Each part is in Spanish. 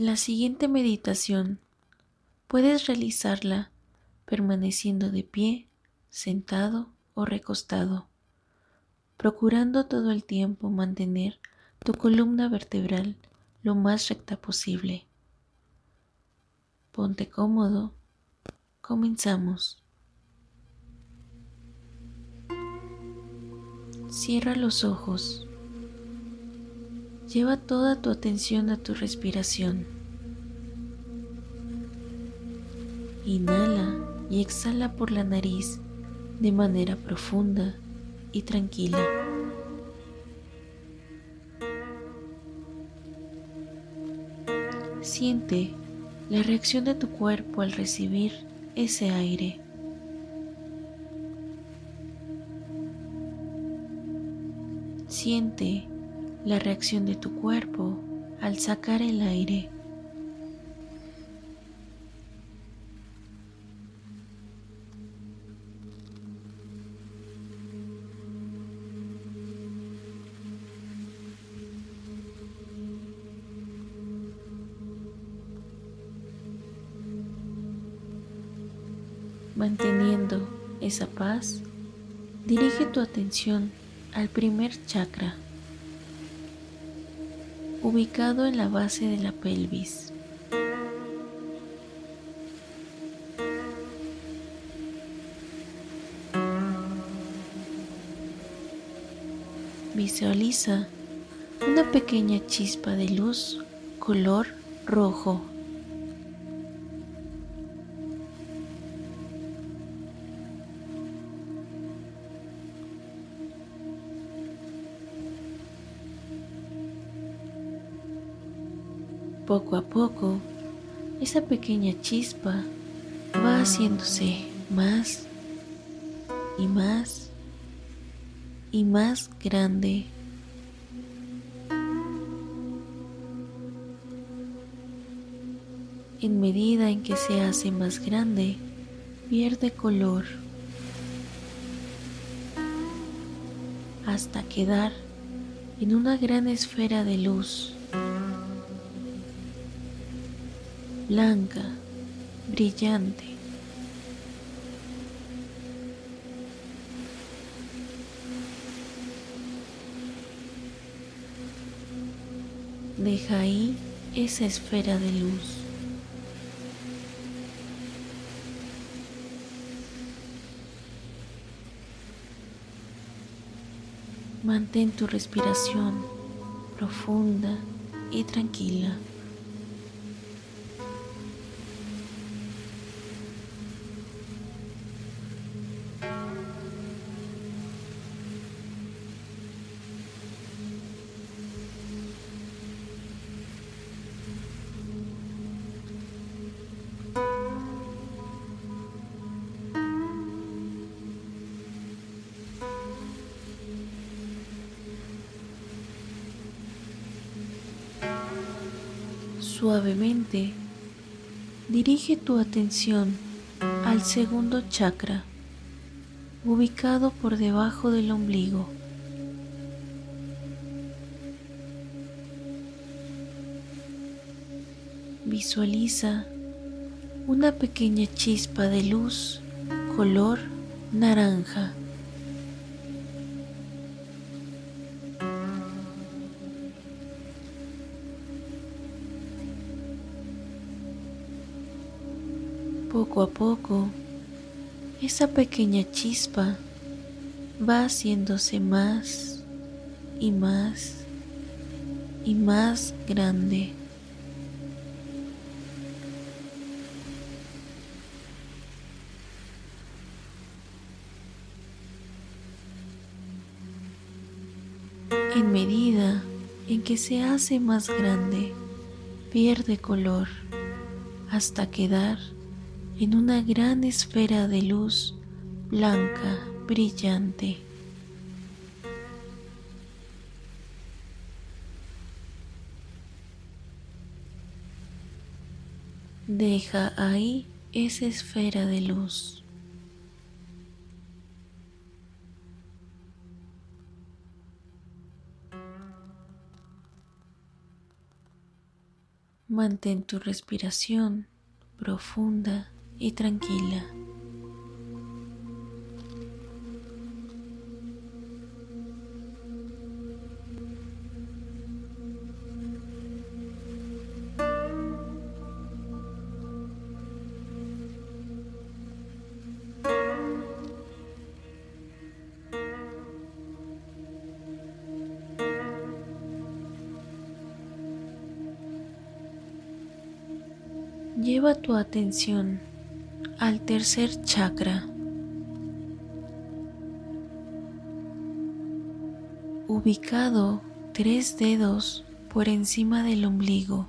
La siguiente meditación puedes realizarla permaneciendo de pie, sentado o recostado, procurando todo el tiempo mantener tu columna vertebral lo más recta posible. Ponte cómodo. Comenzamos. Cierra los ojos. Lleva toda tu atención a tu respiración. Inhala y exhala por la nariz de manera profunda y tranquila. Siente la reacción de tu cuerpo al recibir ese aire. Siente la reacción de tu cuerpo al sacar el aire. Manteniendo esa paz, dirige tu atención al primer chakra ubicado en la base de la pelvis. Visualiza una pequeña chispa de luz color rojo. Poco a poco, esa pequeña chispa va haciéndose más y más y más grande. En medida en que se hace más grande, pierde color hasta quedar en una gran esfera de luz. Blanca, brillante. Deja ahí esa esfera de luz. Mantén tu respiración profunda y tranquila. Suavemente dirige tu atención al segundo chakra, ubicado por debajo del ombligo. Visualiza una pequeña chispa de luz color naranja. Poco a poco, esa pequeña chispa va haciéndose más y más y más grande. En medida en que se hace más grande, pierde color hasta quedar en una gran esfera de luz blanca brillante. Deja ahí esa esfera de luz. Mantén tu respiración profunda y tranquila. Lleva tu atención al tercer chakra, ubicado tres dedos por encima del ombligo.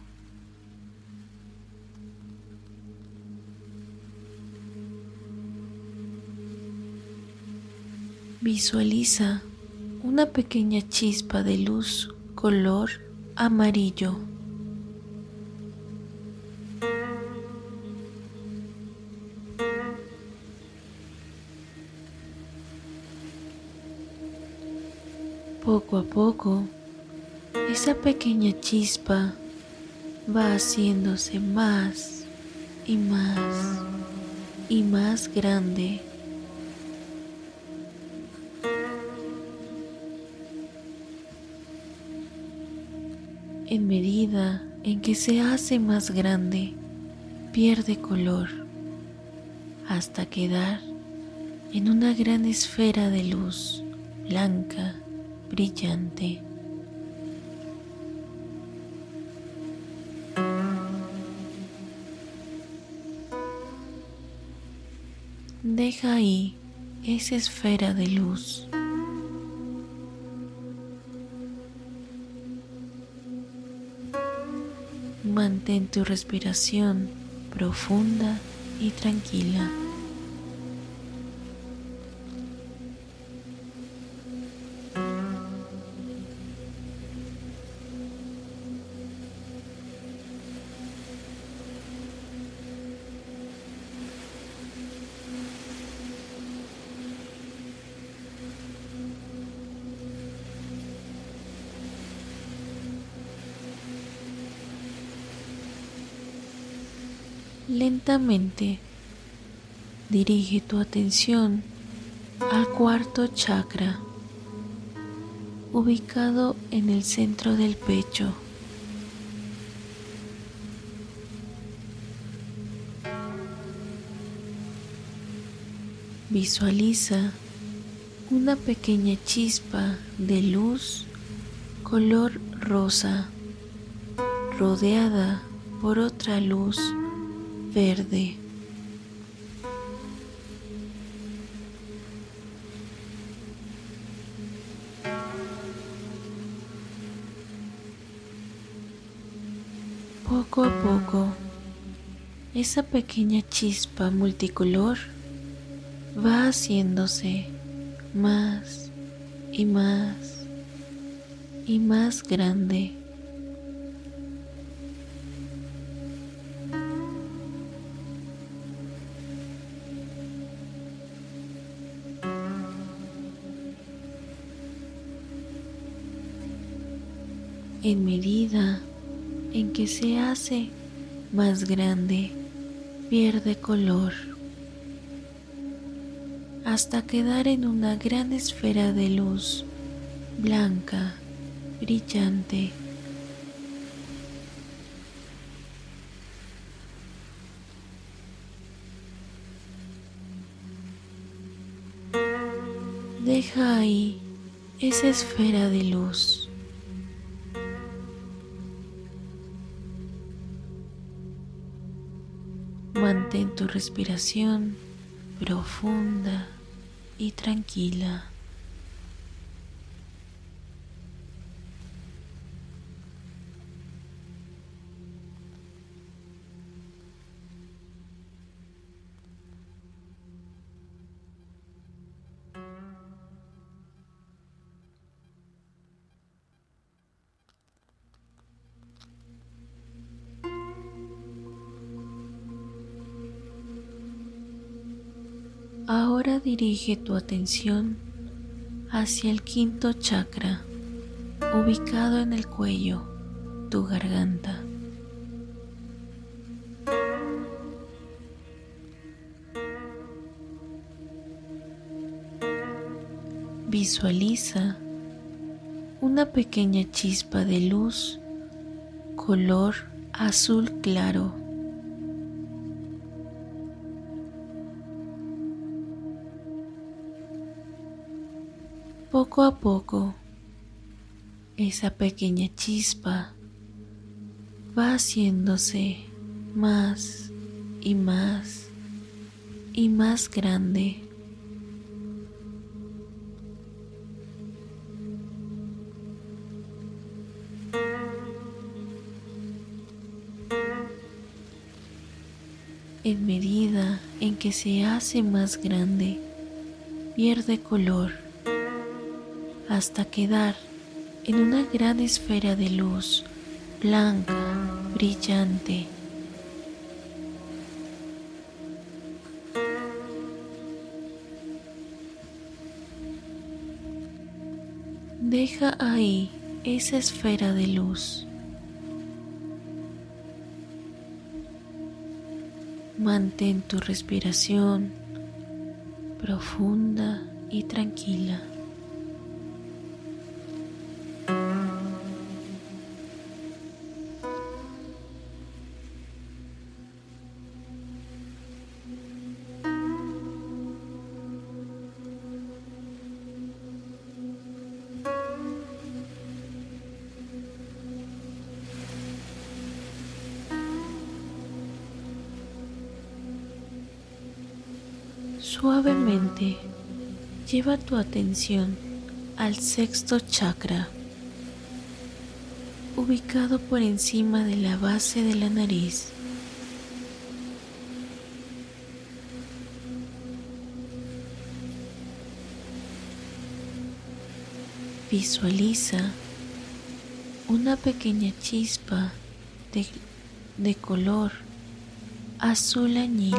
Visualiza una pequeña chispa de luz color amarillo. Poco a poco, esa pequeña chispa va haciéndose más y más y más grande. En medida en que se hace más grande, pierde color hasta quedar en una gran esfera de luz blanca brillante. Deja ahí esa esfera de luz. Mantén tu respiración profunda y tranquila. Lentamente dirige tu atención al cuarto chakra, ubicado en el centro del pecho. Visualiza una pequeña chispa de luz color rosa rodeada por otra luz verde. Poco a poco, esa pequeña chispa multicolor va haciéndose más y más y más grande. En medida en que se hace más grande, pierde color hasta quedar en una gran esfera de luz blanca, brillante. Deja ahí esa esfera de luz. Mantén tu respiración profunda y tranquila. Ahora dirige tu atención hacia el quinto chakra, ubicado en el cuello, tu garganta. Visualiza una pequeña chispa de luz color azul claro Poco a poco, esa pequeña chispa va haciéndose más y más y más grande. En medida en que se hace más grande, pierde color hasta quedar en una gran esfera de luz blanca, brillante. Deja ahí esa esfera de luz. Mantén tu respiración profunda y tranquila. Lleva tu atención al sexto chakra, ubicado por encima de la base de la nariz. Visualiza una pequeña chispa de, de color azul añil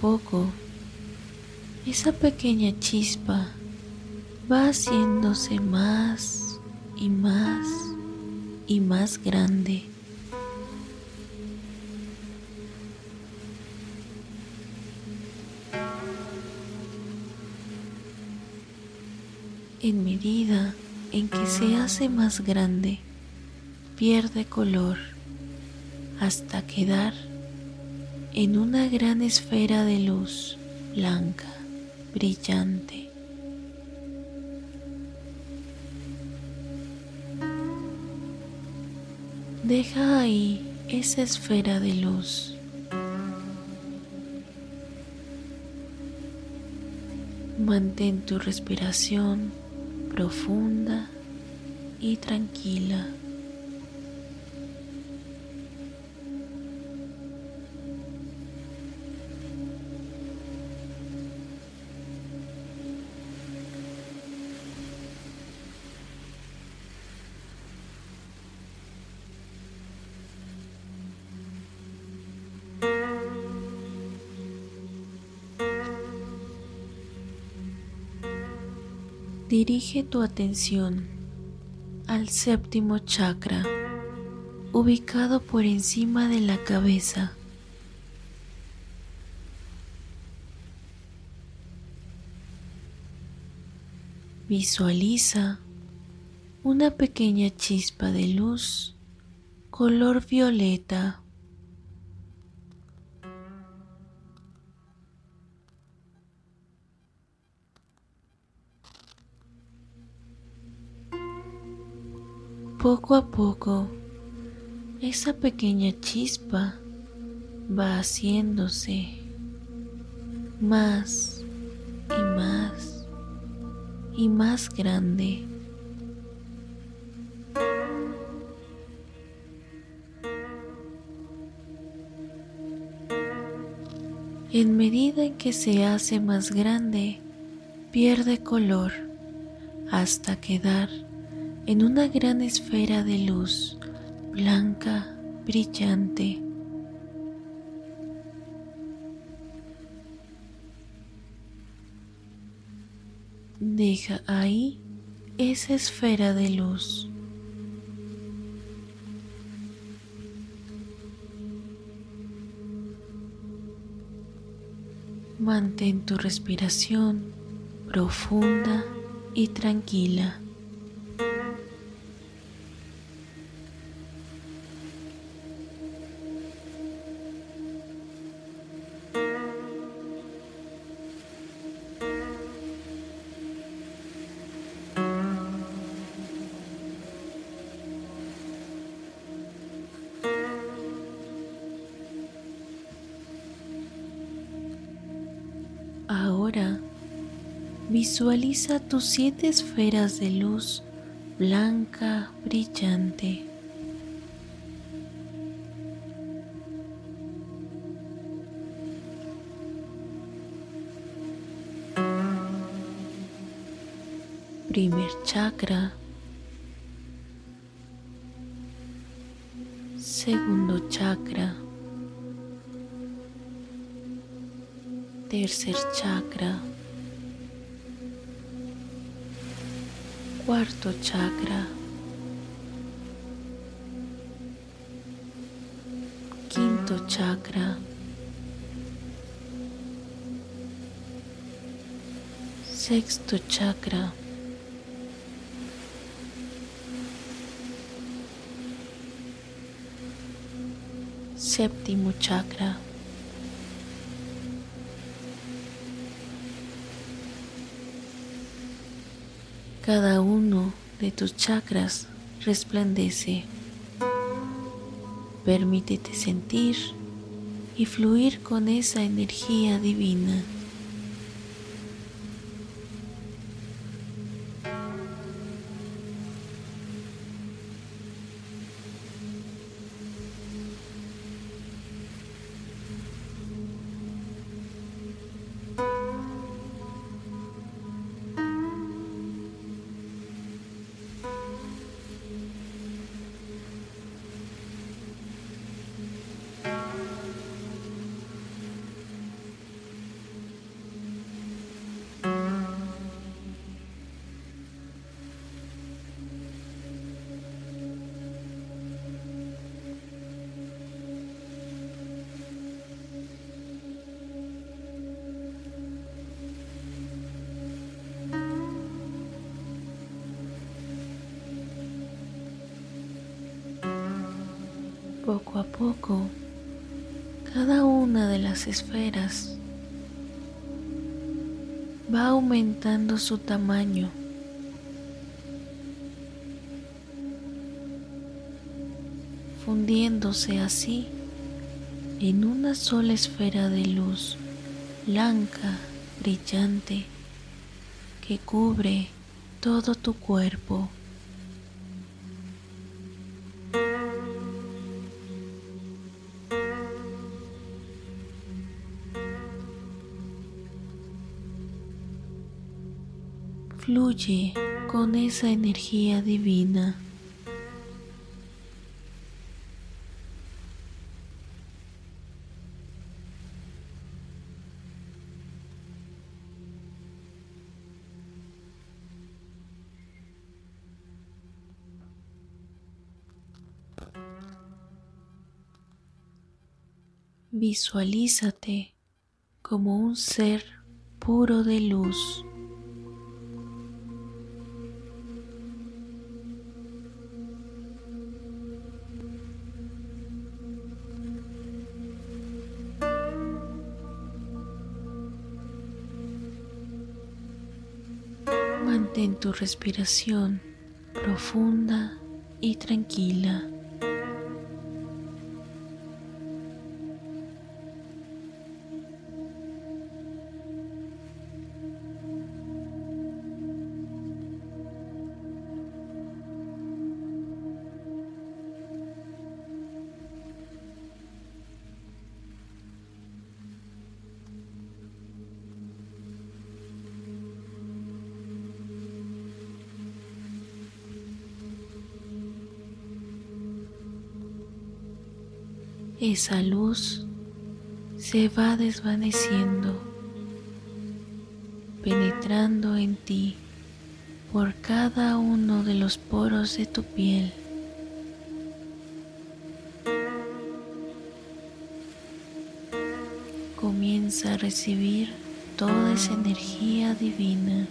poco, esa pequeña chispa va haciéndose más y más y más grande. En medida en que se hace más grande, pierde color hasta quedar en una gran esfera de luz blanca, brillante. Deja ahí esa esfera de luz. Mantén tu respiración profunda y tranquila. Dirige tu atención al séptimo chakra, ubicado por encima de la cabeza. Visualiza una pequeña chispa de luz color violeta Poco a poco, esa pequeña chispa va haciéndose más y más y más grande. En medida en que se hace más grande, pierde color hasta quedar en una gran esfera de luz blanca, brillante. Deja ahí esa esfera de luz. Mantén tu respiración profunda y tranquila. Ahora visualiza tus siete esferas de luz blanca brillante. Primer chakra. Segundo chakra. Tercer chakra, cuarto chakra, quinto chakra, sexto chakra. Séptimo chakra. Cada uno de tus chakras resplandece. Permítete sentir y fluir con esa energía divina. A poco, cada una de las esferas va aumentando su tamaño. fundiéndose así en una sola esfera de luz blanca, brillante, que cubre todo tu cuerpo. Fluye con esa energía divina. Visualízate como un ser puro de luz. Mantén tu respiración profunda y tranquila. Esa luz se va desvaneciendo, penetrando en ti por cada uno de los poros de tu piel. Comienza a recibir toda esa energía divina.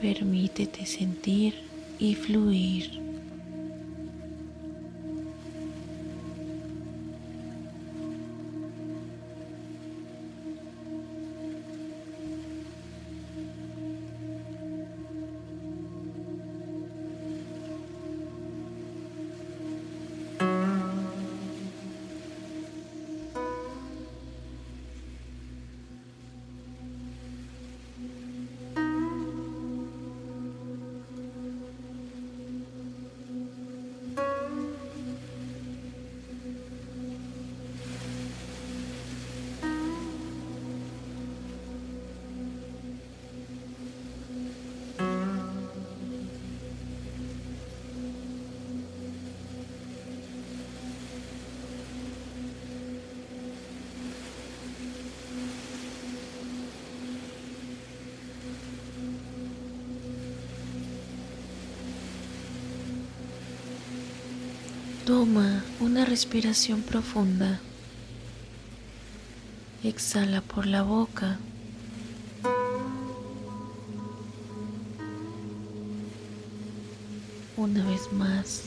Permítete sentir y fluir. Toma una respiración profunda. Exhala por la boca. Una vez más,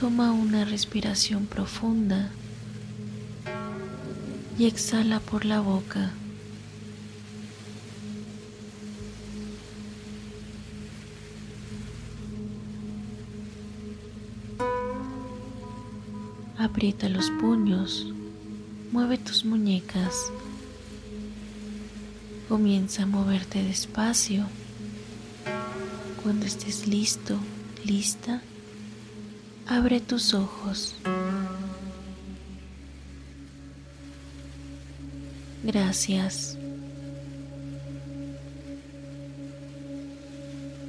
toma una respiración profunda y exhala por la boca. Aprieta los puños, mueve tus muñecas, comienza a moverte despacio. Cuando estés listo, lista, abre tus ojos. Gracias.